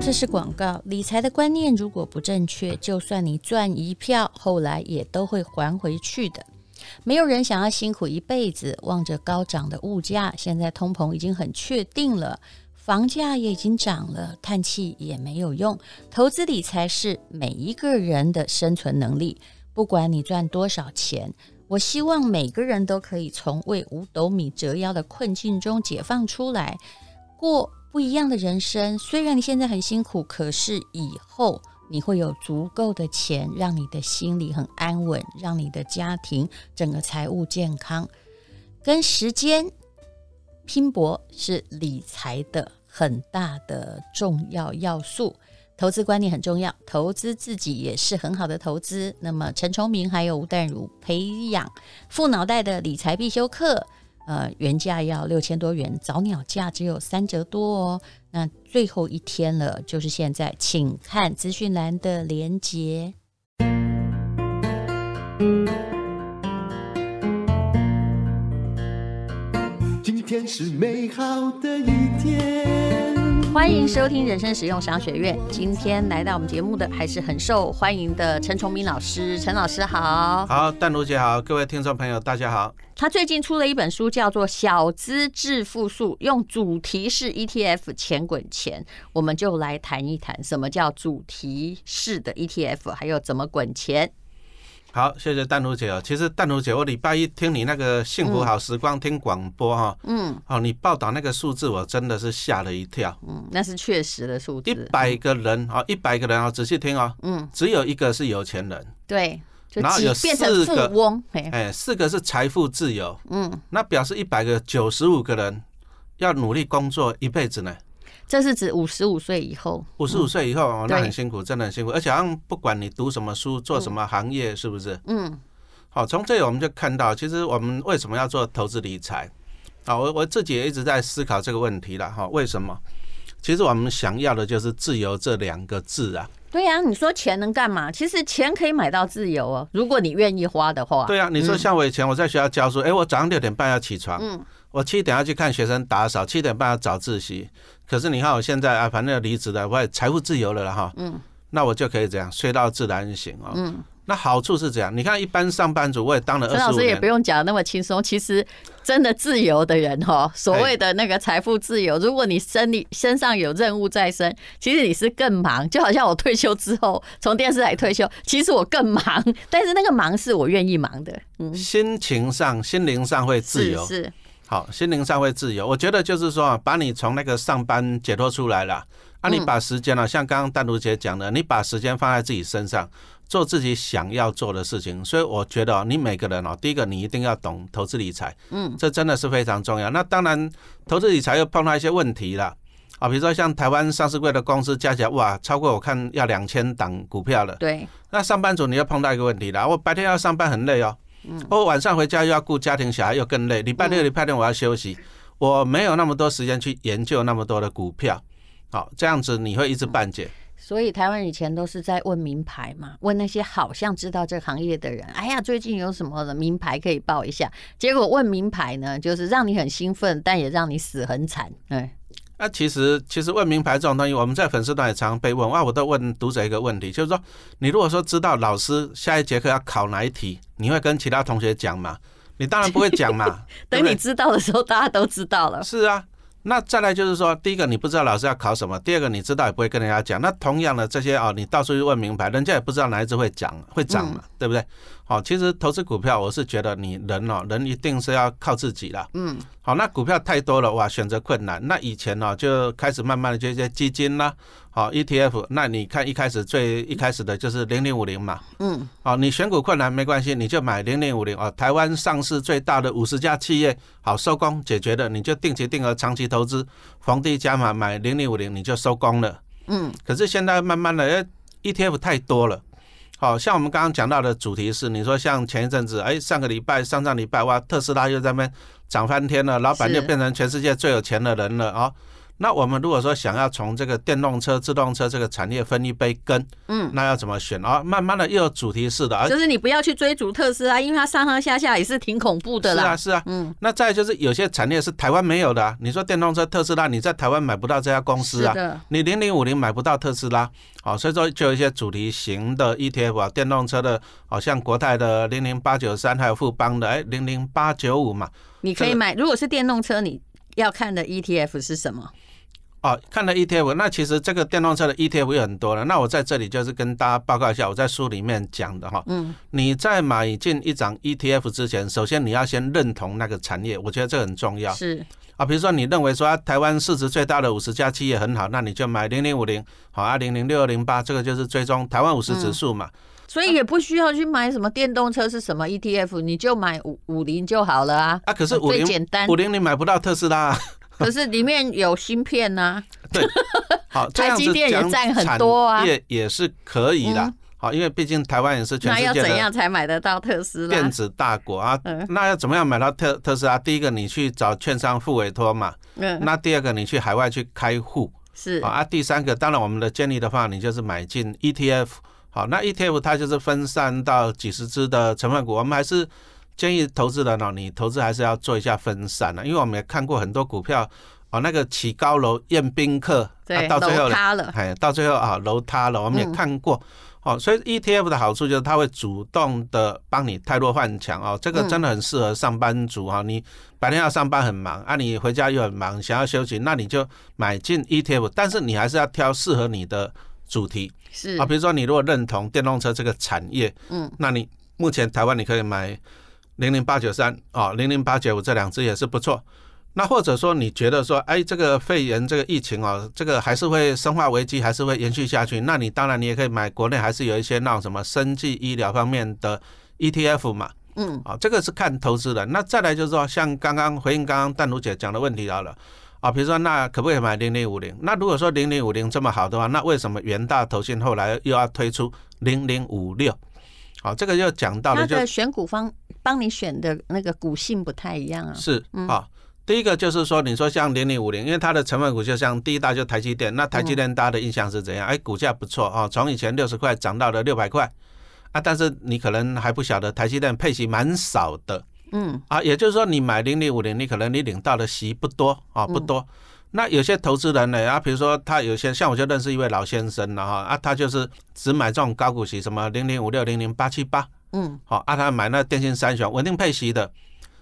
这是广告。理财的观念如果不正确，就算你赚一票，后来也都会还回去的。没有人想要辛苦一辈子，望着高涨的物价，现在通膨已经很确定了，房价也已经涨了，叹气也没有用。投资理财是每一个人的生存能力，不管你赚多少钱，我希望每个人都可以从为五斗米折腰的困境中解放出来，过不一样的人生。虽然你现在很辛苦，可是以后你会有足够的钱，让你的心里很安稳，让你的家庭整个财务健康。跟时间拼搏是理财的很大的重要要素。投资观念很重要，投资自己也是很好的投资。那么陈崇明还有吴淡如培养富脑袋的理财必修课，呃，原价要六千多元，早鸟价只有三折多哦。那最后一天了，就是现在，请看资讯栏的连接。今天是美好的一天。欢迎收听人生实用商学院。今天来到我们节目的还是很受欢迎的陈崇明老师。陈老师好，好，淡如姐好，各位听众朋友大家好。他最近出了一本书，叫做《小资致富术》，用主题式 ETF 钱滚钱。我们就来谈一谈什么叫主题式的 ETF，还有怎么滚钱。好，谢谢淡如姐哦。其实淡如姐，我礼拜一听你那个幸福好时光听广播哈，嗯，哦，你报道那个数字，我真的是吓了一跳。嗯，那是确实的数字。一百个人啊，一百个人啊，仔细听哦，嗯，只有一个是有钱人。对，然后有四个，哎，四个是财富自由。嗯，那表示一百个九十五个人要努力工作一辈子呢。这是指五十五岁以后，五十五岁以后哦，那很辛苦，真的很辛苦。而且好像不管你读什么书，做什么行业，是不是？嗯。好，从这里我们就看到，其实我们为什么要做投资理财？啊，我我自己也一直在思考这个问题了哈。为什么？其实我们想要的就是自由这两个字啊。对呀，你说钱能干嘛？其实钱可以买到自由哦，如果你愿意花的话。对啊，你说像我以前我在学校教书，哎，我早上六点半要起床，嗯，我七点要去看学生打扫，七点半要早自习。可是你看我现在啊，反正离职了，我也财富自由了哈。嗯。那我就可以这样睡到自然醒哦。嗯。那好处是这样，你看一般上班族，我也当了二十年。陈老师也不用讲那么轻松。其实真的自由的人哈，所谓的那个财富自由，如果你身里身上有任务在身，其实你是更忙。就好像我退休之后从电视台退休，其实我更忙，但是那个忙是我愿意忙的。嗯。心情上、心灵上会自由。是。好，心灵上会自由。我觉得就是说，啊把你从那个上班解脱出来了，啊，你把时间呢，像刚刚淡如姐讲的，你把时间放在自己身上，做自己想要做的事情。所以我觉得，你每个人哦，第一个你一定要懂投资理财，嗯，这真的是非常重要。那当然，投资理财又碰到一些问题了，啊，比如说像台湾上市柜的公司加起来，哇，超过我看要两千档股票了。对。那上班族你要碰到一个问题了，我白天要上班很累哦。我晚上回家又要顾家庭小孩，又更累。礼拜六、礼拜天我要休息，我没有那么多时间去研究那么多的股票。好，这样子你会一知半解。所以台湾以前都是在问名牌嘛，问那些好像知道这行业的人。哎呀，最近有什么的名牌可以报一下？结果问名牌呢，就是让你很兴奋，但也让你死很惨。哎。那、啊、其实，其实问名牌这种东西，我们在粉丝团也常常被问。哇，我都问读者一个问题，就是说，你如果说知道老师下一节课要考哪一题，你会跟其他同学讲吗？你当然不会讲嘛。等你知道的时候，大家都知道了。是啊。那再来就是说，第一个你不知道老师要考什么，第二个你知道也不会跟人家讲。那同样的这些哦，你到处去问名牌，人家也不知道哪一只会讲会涨嘛，对不对？好，其实投资股票，我是觉得你人哦，人一定是要靠自己的。嗯。好，那股票太多了哇，选择困难。那以前呢，就开始慢慢的就一些基金啦，好 ETF。那你看一开始最一开始的就是零零五零嘛。嗯。好，你选股困难没关系，你就买零零五零啊，台湾上市最大的五十家企业，好收工解决的，你就定期定额长期投资，逢低加码买零零五零，你就收工了。嗯。可是现在慢慢的，ETF 太多了。好像我们刚刚讲到的主题是，你说像前一阵子，哎，上个礼拜、上上礼拜，哇，特斯拉又在那边涨翻天了，老板就变成全世界最有钱的人了啊！那我们如果说想要从这个电动车、自动车这个产业分一杯羹，嗯，那要怎么选啊？慢慢的又有主题式的，就是你不要去追逐特斯拉，因为它上上下下也是挺恐怖的啦。是啊，是啊，嗯。那再就是有些产业是台湾没有的啊，你说电动车特斯拉，你在台湾买不到这家公司啊，你零零五零买不到特斯拉，好，所以说就有一些主题型的 ETF 啊，电动车的，好像国泰的零零八九三，还有富邦的哎零零八九五嘛，你可以买。如果是电动车，你要看的 ETF 是什么？哦，看了 ETF，那其实这个电动车的 ETF 有很多了。那我在这里就是跟大家报告一下，我在书里面讲的哈。嗯。你在买进一张 ETF 之前，首先你要先认同那个产业，我觉得这很重要。是。啊，比如说你认为说台湾市值最大的五十家企业很好，那你就买零零五零，好啊，零零六二零八，这个就是追踪台湾五十指数嘛。嗯。所以也不需要去买什么电动车是什么 ETF，你就买五五零就好了啊。啊，可是五零最简单，五零你买不到特斯拉。可是里面有芯片呐、啊，对，好，台积电也占很多啊，也也是可以的，好，因为毕竟台湾也是全世界的。那要怎样才买得到特斯拉？电子大国啊，那要怎么样买到特特斯拉？第一个，你去找券商付委托嘛，嗯，那第二个，你去海外去开户，是啊，第三个，当然我们的建议的话，你就是买进 ETF，好，那 ETF 它就是分散到几十只的成分股，我们还是。建议投资人哦，你投资还是要做一下分散的，因为我们也看过很多股票哦，那个起高楼宴宾客，对，到最后塌了，哎，到最后啊楼塌了，我们也看过。哦，所以 ETF 的好处就是它会主动的帮你太弱换强哦，这个真的很适合上班族啊，你白天要上班很忙啊，你回家又很忙，想要休息，那你就买进 ETF，但是你还是要挑适合你的主题，是啊，比如说你如果认同电动车这个产业，嗯，那你目前台湾你可以买。零零八九三啊，零零八九五这两只也是不错。那或者说你觉得说，哎，这个肺炎这个疫情哦，这个还是会生化危机，还是会延续下去？那你当然你也可以买国内还是有一些那种什么生技医疗方面的 ETF 嘛。嗯，啊，这个是看投资的。那再来就是说，像刚刚回应刚刚淡如姐讲的问题好了啊，比如说那可不可以买零零五零？那如果说零零五零这么好的话，那为什么元大投信后来又要推出零零五六？好，这个又讲到了，就选股方帮你选的那个股性不太一样啊。是啊，第一个就是说，你说像零零五零，因为它的成分股就像第一大就台积电，那台积电大家的印象是怎样？哎，股价不错啊，从以前六十块涨到了六百块啊，但是你可能还不晓得台积电配息蛮少的，嗯。啊，也就是说你买零零五零，你可能你领到的息不多啊，不多。那有些投资人呢，啊，比如说他有些像我就认识一位老先生了哈，啊，他就是只买这种高股息，什么零零五六零零八七八，嗯，好，啊，他买那电信三雄稳定配息的，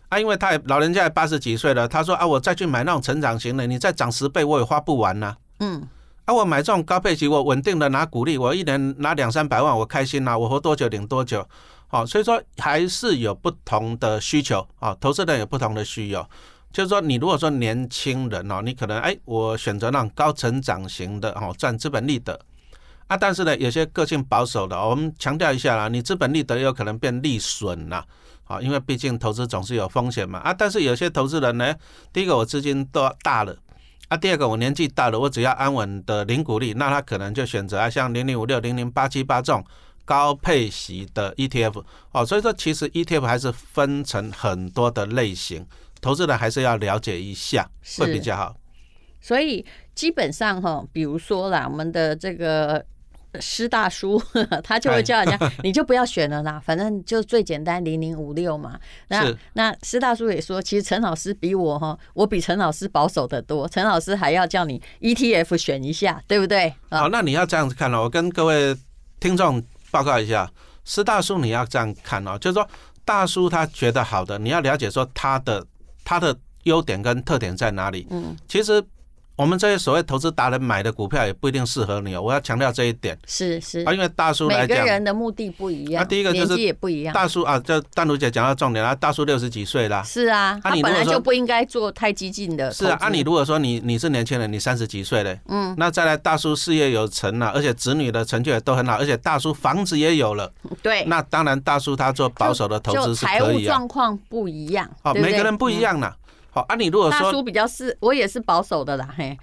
啊，因为他也老人家也八十几岁了，他说啊，我再去买那种成长型的，你再涨十倍我也花不完呐，嗯，啊，我买这种高配息，我稳定的拿股利，我一年拿两三百万，我开心呐，我活多久领多久，好，所以说还是有不同的需求啊，投资人有不同的需求。就是说，你如果说年轻人哦，你可能哎，我选择那种高成长型的哦，赚资本利得啊。但是呢，有些个性保守的，我们强调一下啦，你资本利得有可能变利损了啊，因为毕竟投资总是有风险嘛啊。但是有些投资人呢，第一个我资金都大了啊，第二个我年纪大了，我只要安稳的零股利，那他可能就选择啊，像零零五六、零零八七八这种高配息的 ETF 哦。所以说，其实 ETF 还是分成很多的类型。投资人还是要了解一下，会比较好。所以基本上哈，比如说啦，我们的这个施大叔，他就会叫人家，你就不要选了啦，反正就最简单零零五六嘛。那那施大叔也说，其实陈老师比我哈，我比陈老师保守得多。陈老师还要叫你 ETF 选一下，对不对？好，那你要这样子看哦，我跟各位听众报告一下，施大叔你要这样看哦，就是说大叔他觉得好的，你要了解说他的。他的优点跟特点在哪里？嗯，其实。我们这些所谓投资达人买的股票也不一定适合你哦，我要强调这一点。是是啊，因为大叔来讲，每个人的目的不一样。那第一个就是也不一样。大叔啊，就淡如姐讲到重点了，大叔六十几岁啦。是啊，他本来就不应该做太激进的。是啊，那你如果说你你是年轻人，你三十几岁嘞，嗯，那再来大叔事业有成了，而且子女的成就也都很好，而且大叔房子也有了。对。那当然，大叔他做保守的投资是可以啊。财务状况不一样。好，每个人不一样了。好啊，你如果说大叔比较是，我也是保守的啦，嘿。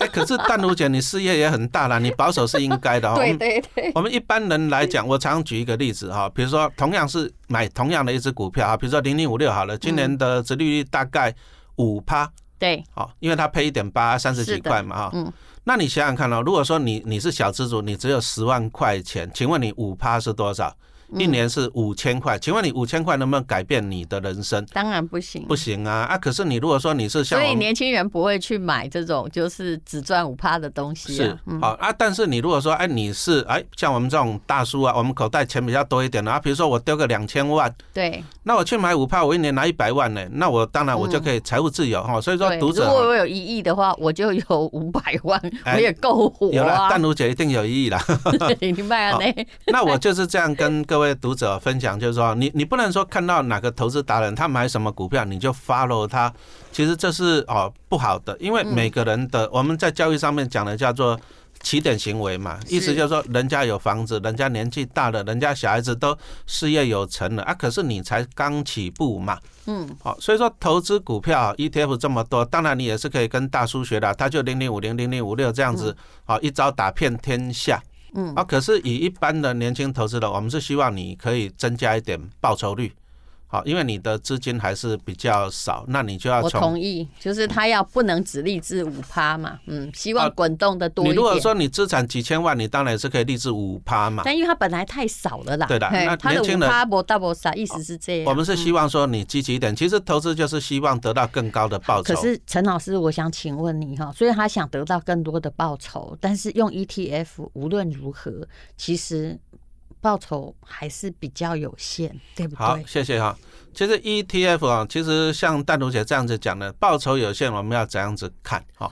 哎，可是淡如姐，你事业也很大啦，你保守是应该的哈。对对对。我们一般人来讲，我常举一个例子哈，比如说同样是买同样的一只股票啊，比如说零零五六好了，今年的殖利率大概五趴对，好，因为它配一点八，三十几块嘛，哈，嗯，那你想想看哦，如果说你你是小资族，你只有十万块钱，请问你五趴是多少？一年是五千块，请问你五千块能不能改变你的人生？当然不行，不行啊！啊，可是你如果说你是像，所以年轻人不会去买这种就是只赚五趴的东西啊。是，好啊，但是你如果说，哎，你是哎，像我们这种大叔啊，我们口袋钱比较多一点的啊，比如说我丢个两千万，对，那我去买五趴，我一年拿一百万呢，那我当然我就可以财务自由哈。所以说，读者，如果我有一亿的话，我就有五百万，我也够活啊。有了，淡如姐一定有一亿啦。你明白了呢？那我就是这样跟各位读者分。享就是说，你你不能说看到哪个投资达人他买什么股票你就 follow 他，其实这是哦不好的，因为每个人的我们在交易上面讲的叫做起点行为嘛，意思就是说人家有房子，人家年纪大了，人家小孩子都事业有成了啊，可是你才刚起步嘛，嗯，好，所以说投资股票 ETF 这么多，当然你也是可以跟大叔学的，他就零零五零零零五六这样子，好一招打遍天下。嗯，啊，可是以一般的年轻投资者，我们是希望你可以增加一点报酬率。好，因为你的资金还是比较少，那你就要。我同意，就是他要不能只立志五趴嘛，嗯，希望滚动的多一点。你如果说你资产几千万，你当然是可以立志五趴嘛。但因为他本来太少了啦。对的，那年轻人。他的五趴不大不啥，意思是这样。我们是希望说你积极一点，其实投资就是希望得到更高的报酬。可是陈老师，我想请问你哈，所以他想得到更多的报酬，但是用 ETF 无论如何，其实报酬还是比较有限，对不对？好，谢谢哈。其实 ETF 啊，其实像淡如姐这样子讲的，报酬有限，我们要怎样子看？哈，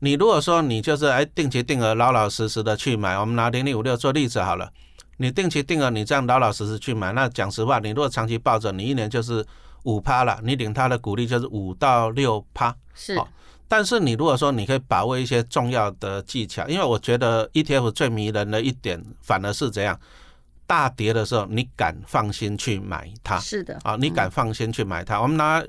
你如果说你就是哎定期定额老老实实的去买，我们拿零零五六做例子好了，你定期定额你这样老老实实去买，那讲实话，你如果长期抱着，你一年就是五趴了，你领他的股利就是五到六趴。是，但是你如果说你可以把握一些重要的技巧，因为我觉得 ETF 最迷人的一点反而是这样。大跌的时候，你敢放心去买它？是的，啊，你敢放心去买它？我们拿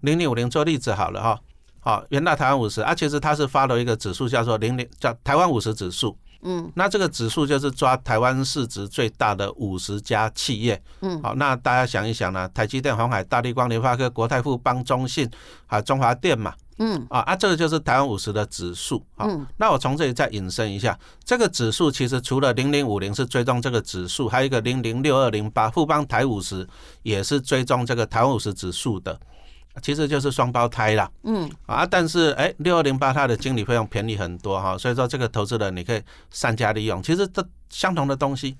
零零五零做例子好了哈，好，元大台湾五十啊，其实它是发了一个指数叫做零零叫台湾五十指数，嗯，那这个指数就是抓台湾市值最大的五十家企业，嗯，好，那大家想一想呢，台积电、鸿海、大地光、联发科、国泰、富邦、中信啊，中华电嘛。嗯啊啊，这个就是台湾五十的指数啊。那我从这里再引申一下，这个指数其实除了零零五零是追踪这个指数，还有一个零零六二零八富邦台五十也是追踪这个台湾五十指数的，其实就是双胞胎啦。嗯啊，但是哎，六二零八它的经理费用便宜很多哈，所以说这个投资人你可以善加利用。其实这相同的东西。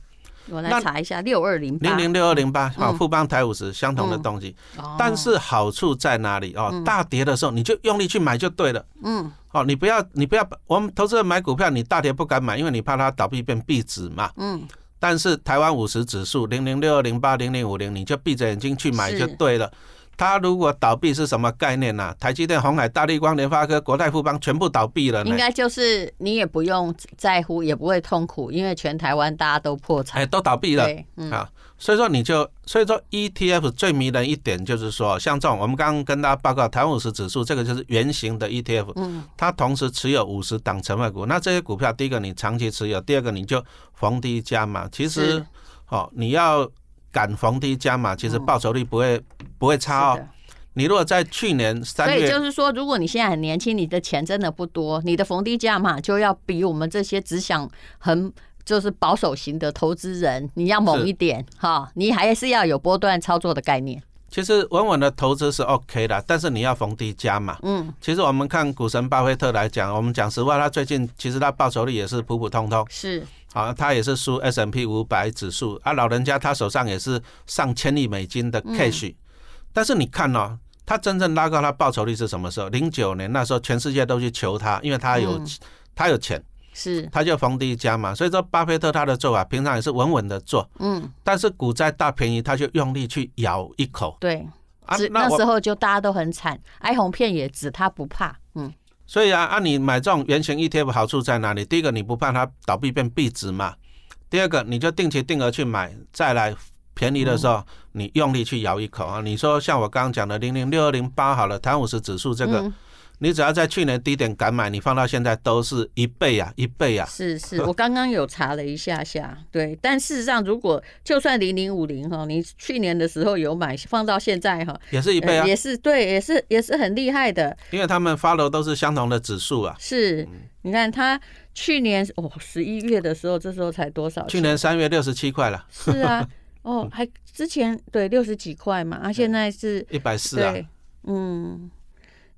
我来查一下六二零零零六二零八啊，富邦台五十相同的东西，但是好处在哪里？哦？大跌的时候你就用力去买就对了。嗯，哦，你不要你不要，我们投资人买股票，你大跌不敢买，因为你怕它倒闭变壁纸嘛。嗯，但是台湾五十指数零零六二零八零零五零，你就闭着眼睛去买就对了。它如果倒闭是什么概念呢？台积电、鸿海、大立光、联发科、国泰、富邦全部倒闭了呢？应该就是你也不用在乎，也不会痛苦，因为全台湾大家都破产，哎，都倒闭了。嗯，啊，所以说你就，所以说 ETF 最迷人一点就是说，像这种我们刚刚跟大家报告台湾五十指数，这个就是圆形的 ETF，嗯，它同时持有五十档成分股。那这些股票，第一个你长期持有，第二个你就逢低加码。其实，哦，你要。敢逢低加码，其实报酬率不会、嗯、不会差哦。你如果在去年三月，所以就是说，如果你现在很年轻，你的钱真的不多，你的逢低加码就要比我们这些只想很就是保守型的投资人，你要猛一点哈。你还是要有波段操作的概念。其实稳稳的投资是 OK 的，但是你要逢低加码。嗯，其实我们看股神巴菲特来讲，我们讲实话，他最近其实他报酬率也是普普通通。是。好，他也是输 S M P 五百指数啊，老人家他手上也是上千亿美金的 cash，但是你看哦，他真正拉高他报酬率是什么时候？零九年那时候，全世界都去求他，因为他有他有钱，是，他就逢低加嘛。所以说，巴菲特他的做法平常也是稳稳的做，嗯，但是股灾大便宜，他就用力去咬一口，对，啊，那时候就大家都很惨，哀鸿遍野，只他不怕，嗯。所以啊，啊你买这种圆形 ETF 好处在哪里？第一个，你不怕它倒闭变币值嘛；第二个，你就定期定额去买，再来便宜的时候，你用力去咬一口啊！你说像我刚刚讲的零零六二零八好了，台湾五十指数这个，你只要在去年低点敢买，你放到现在都是一倍呀，一倍呀。是是，我刚刚有查了一下下，对。但事实上，如果就算零零五零哈，你去年的时候有买，放到现在哈，也是一倍啊，也是对，也是也是很厉害的。因为他们 follow 都是相同的指数啊。是，你看他去年哦十一月的时候，这时候才多少？去年三月六十七块了。是啊，哦，还之前对六十几块嘛，啊，现在是一百四啊，嗯。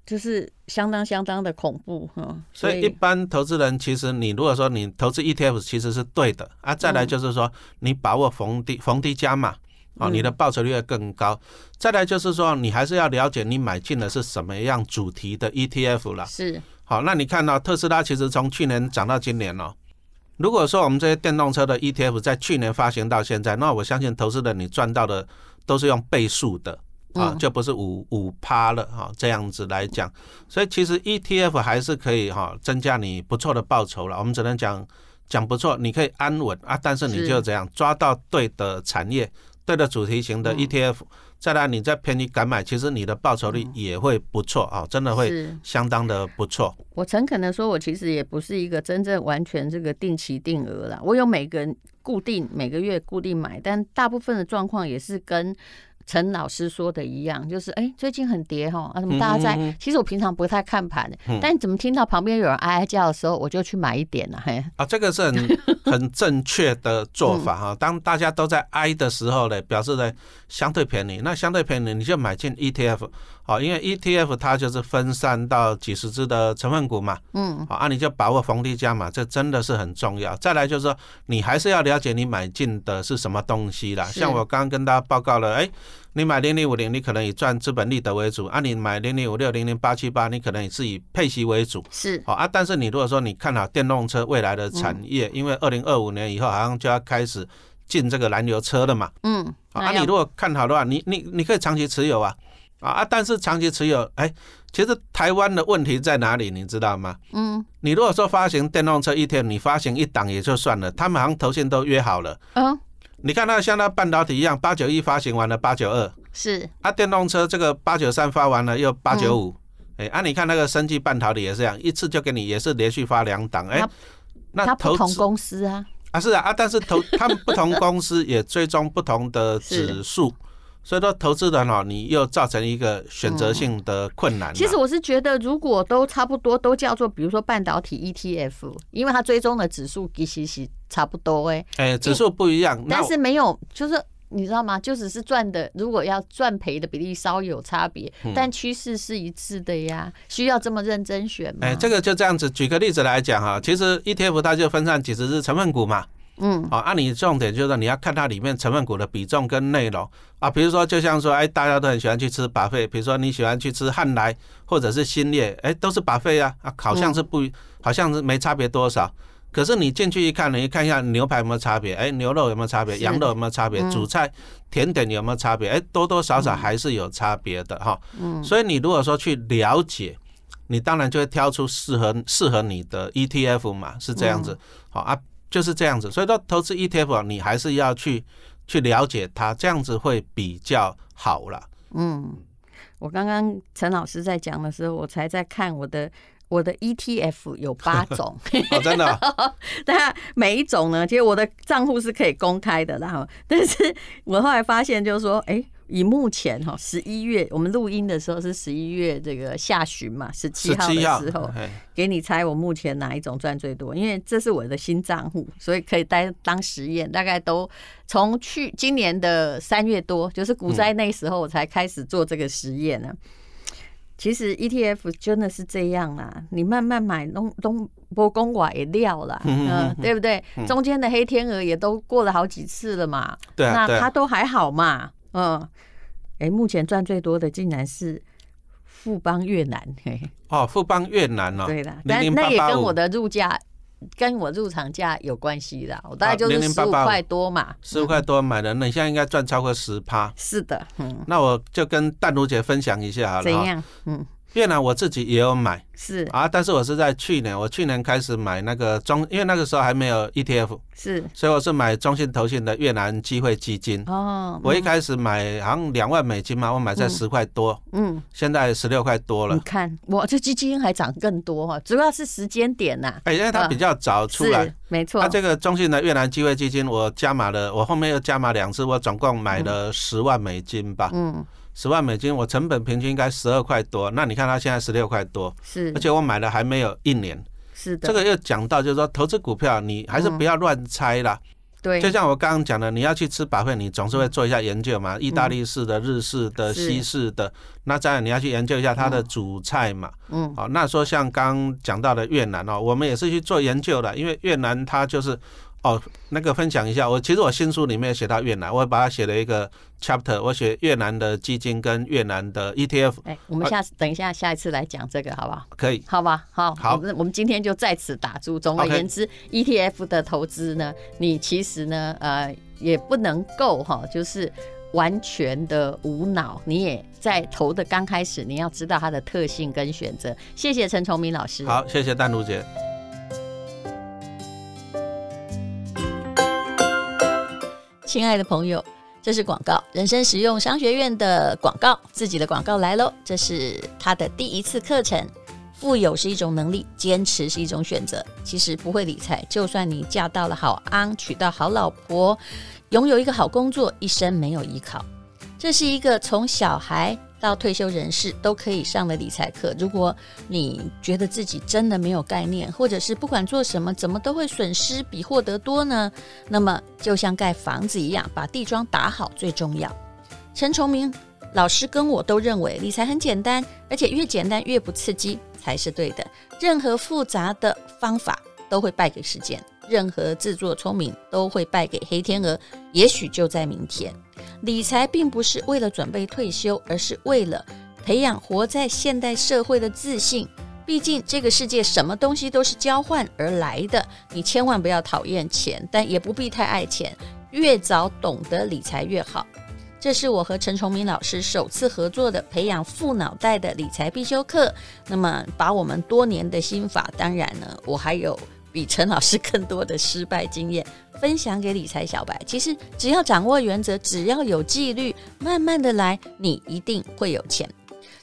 就是相当相当的恐怖哈，所以一般投资人其实你如果说你投资 ETF 其实是对的啊，再来就是说你把握逢低逢低加码啊，你的报酬率会更高。再来就是说你还是要了解你买进的是什么样主题的 ETF 了。是好，那你看到特斯拉其实从去年涨到今年哦。如果说我们这些电动车的 ETF 在去年发行到现在，那我相信投资人你赚到的都是用倍数的。啊，就不是五五趴了哈，这样子来讲，所以其实 ETF 还是可以哈，增加你不错的报酬了。我们只能讲讲不错，你可以安稳啊，但是你就这样抓到对的产业、对的主题型的 ETF，再来你再便宜敢买，其实你的报酬率也会不错啊，真的会相当的不错。我诚恳的说，我其实也不是一个真正完全这个定期定额了，我有每个固定每个月固定买，但大部分的状况也是跟。陈老师说的一样，就是哎、欸，最近很跌哈啊，怎么大家在？嗯、其实我平常不太看盘，嗯、但你怎么听到旁边有人哀哀叫的时候，我就去买一点了。嘿，啊，这个是很 很正确的做法哈。当大家都在哀的时候呢，表示呢相对便宜，那相对便宜你就买进 ETF。好，因为 ETF 它就是分散到几十只的成分股嘛，嗯，好啊，你就把握逢低加码，这真的是很重要。再来就是说，你还是要了解你买进的是什么东西啦。像我刚刚跟大家报告了，哎，你买零零五零，你可能以赚资本利得为主啊；你买零零五六、零零八七八，你可能也是以配息为主。是，好啊。但是你如果说你看好电动车未来的产业，因为二零二五年以后好像就要开始进这个燃油车了嘛，嗯，啊，你如果看好的话，你你你可以长期持有啊。啊，但是长期持有，哎、欸，其实台湾的问题在哪里，你知道吗？嗯，你如果说发行电动车一天，你发行一档也就算了，他们好像头先都约好了。嗯，你看那像那半导体一样，八九一发行完了八九二，是。啊，电动车这个八九三发完了又八九五，哎，啊，你看那个生技半导体也是这样，一次就给你也是连续发两档，哎、欸，那它不同公司啊，啊是啊啊，但是投 他们不同公司也追踪不同的指数。所以说，投资人哦，你又造成一个选择性的困难。其实我是觉得，如果都差不多，都叫做比如说半导体 ETF，因为它追踪的指数其实是差不多哎。哎，指数不一样，但是没有，就是你知道吗？就只是赚的，如果要赚赔的比例稍有差别，但趋势是一致的呀。需要这么认真选吗？哎，这个就这样子，举个例子来讲哈，其实 ETF 它就分散几十只成分股嘛。嗯，好，按你重点就是说你要看它里面成分股的比重跟内容。啊，比如说就像说，哎，大家都很喜欢去吃 buffet，比如说你喜欢去吃汉来或者是新列，哎，都是 buffet 啊，啊，好像是不，好像是没差别多少，可是你进去一看，你看一下牛排有没有差别，哎，牛肉有没有差别，羊肉有没有差别，主菜、甜点有没有差别，哎，多多少少还是有差别的哈。嗯，所以你如果说去了解，你当然就会挑出适合适合你的 ETF 嘛，是这样子，好啊。就是这样子，所以说投资 ETF 你还是要去去了解它，这样子会比较好了。嗯，我刚刚陈老师在讲的时候，我才在看我的我的 ETF 有八种，哦，真的。但每一种呢，其实我的账户是可以公开的，然后，但是我后来发现，就是说，哎、欸。以目前哈十一月，我们录音的时候是十一月这个下旬嘛，十七号的时候，给你猜我目前哪一种赚最多？因为这是我的新账户，所以可以当当实验。大概都从去今年的三月多，就是股灾那时候，我才开始做这个实验呢。其实 ETF 真的是这样啦，你慢慢买，东东波公瓦也掉了，嗯，对不对？中间的黑天鹅也都过了好几次了嘛，对，那它都还好嘛。嗯，哎、欸，目前赚最多的竟然是富邦越南，嘿，哦，富邦越南哦，对的，但那也跟我的入价，跟我入场价有关系的，我大概就是十五块多嘛，十五块多买的，那你现在应该赚超过十趴，是的，嗯，那我就跟淡如姐分享一下好了，怎样？嗯，越南我自己也有买，是啊，但是我是在去年，我去年开始买那个中，因为那个时候还没有 ETF，是，所以我是买中信投信的越南机会基金。哦，我一开始买好像两万美金嘛，我买在十块多，嗯，现在十六块多了。你看，我这基金还涨更多哈，主要是时间点呐。哎，因为它比较早出来，没错。它这个中信的越南机会基金，我加码了，我后面又加码两次，我总共买了十万美金吧。嗯。十万美金，我成本平均应该十二块多，那你看它现在十六块多，是，而且我买了还没有一年，是的。这个又讲到就是说，投资股票你还是不要乱猜啦。对，就像我刚刚讲的，你要去吃百汇，你总是会做一下研究嘛，意大利式的、日式的、西式的，那当然你要去研究一下它的主菜嘛。嗯，好，那说像刚刚讲到的越南哦，我们也是去做研究的，因为越南它就是。哦，那个分享一下，我其实我新书里面写到越南，我把它写了一个 chapter，我写越南的基金跟越南的 ETF。哎，我们下次等一下下一次来讲这个好不好？可以，好吧，好，好，那我们今天就在此打住。总而言之，ETF 的投资呢，你其实呢，呃，也不能够哈，就是完全的无脑。你也在投的刚开始，你要知道它的特性跟选择。谢谢陈崇明老师。好，谢谢丹如姐。亲爱的朋友，这是广告，人生实用商学院的广告，自己的广告来喽。这是他的第一次课程。富有是一种能力，坚持是一种选择。其实不会理财，就算你嫁到了好安，娶到好老婆，拥有一个好工作，一生没有依靠。这是一个从小孩。到退休人士都可以上的理财课。如果你觉得自己真的没有概念，或者是不管做什么怎么都会损失比获得多呢？那么就像盖房子一样，把地桩打好最重要。陈崇明老师跟我都认为理财很简单，而且越简单越不刺激才是对的。任何复杂的方法都会败给时间，任何自作聪明都会败给黑天鹅。也许就在明天。理财并不是为了准备退休，而是为了培养活在现代社会的自信。毕竟这个世界什么东西都是交换而来的，你千万不要讨厌钱，但也不必太爱钱。越早懂得理财越好。这是我和陈崇明老师首次合作的培养富脑袋的理财必修课。那么，把我们多年的心法，当然呢，我还有。比陈老师更多的失败经验分享给理财小白。其实只要掌握原则，只要有纪律，慢慢的来，你一定会有钱。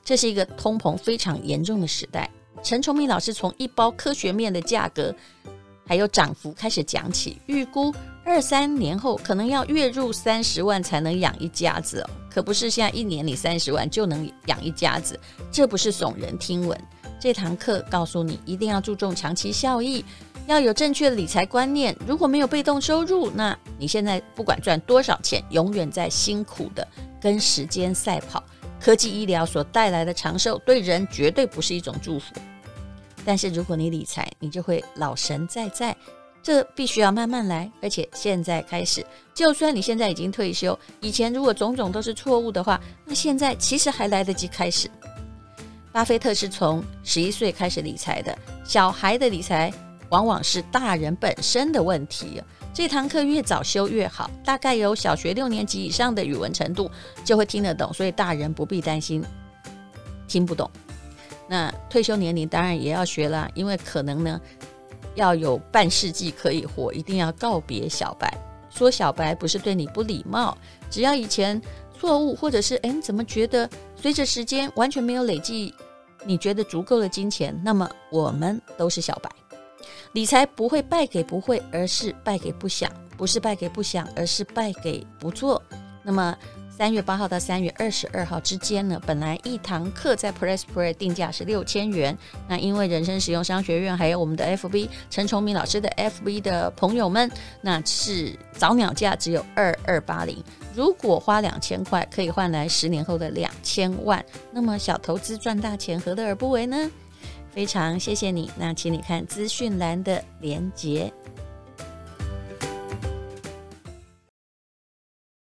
这是一个通膨非常严重的时代。陈崇明老师从一包科学面的价格还有涨幅开始讲起，预估二三年后可能要月入三十万才能养一家子哦，可不是现在一年里三十万就能养一家子，这不是耸人听闻。这堂课告诉你，一定要注重长期效益。要有正确的理财观念，如果没有被动收入，那你现在不管赚多少钱，永远在辛苦的跟时间赛跑。科技医疗所带来的长寿，对人绝对不是一种祝福。但是如果你理财，你就会老神在在。这必须要慢慢来，而且现在开始。就算你现在已经退休，以前如果种种都是错误的话，那现在其实还来得及开始。巴菲特是从十一岁开始理财的，小孩的理财。往往是大人本身的问题。这堂课越早修越好，大概有小学六年级以上的语文程度就会听得懂，所以大人不必担心听不懂。那退休年龄当然也要学啦，因为可能呢要有半世纪可以活，一定要告别小白。说小白不是对你不礼貌，只要以前错误或者是哎怎么觉得随着时间完全没有累积你觉得足够的金钱，那么我们都是小白。理财不会败给不会，而是败给不想；不是败给不想，而是败给不做。那么三月八号到三月二十二号之间呢，本来一堂课在 PressPray 定价是六千元，那因为人生实用商学院还有我们的 FB 陈崇明老师的 FB 的朋友们，那是早鸟价只有二二八零。如果花两千块可以换来十年后的两千万，那么小投资赚大钱，何乐而不为呢？非常谢谢你，那请你看资讯栏的连结。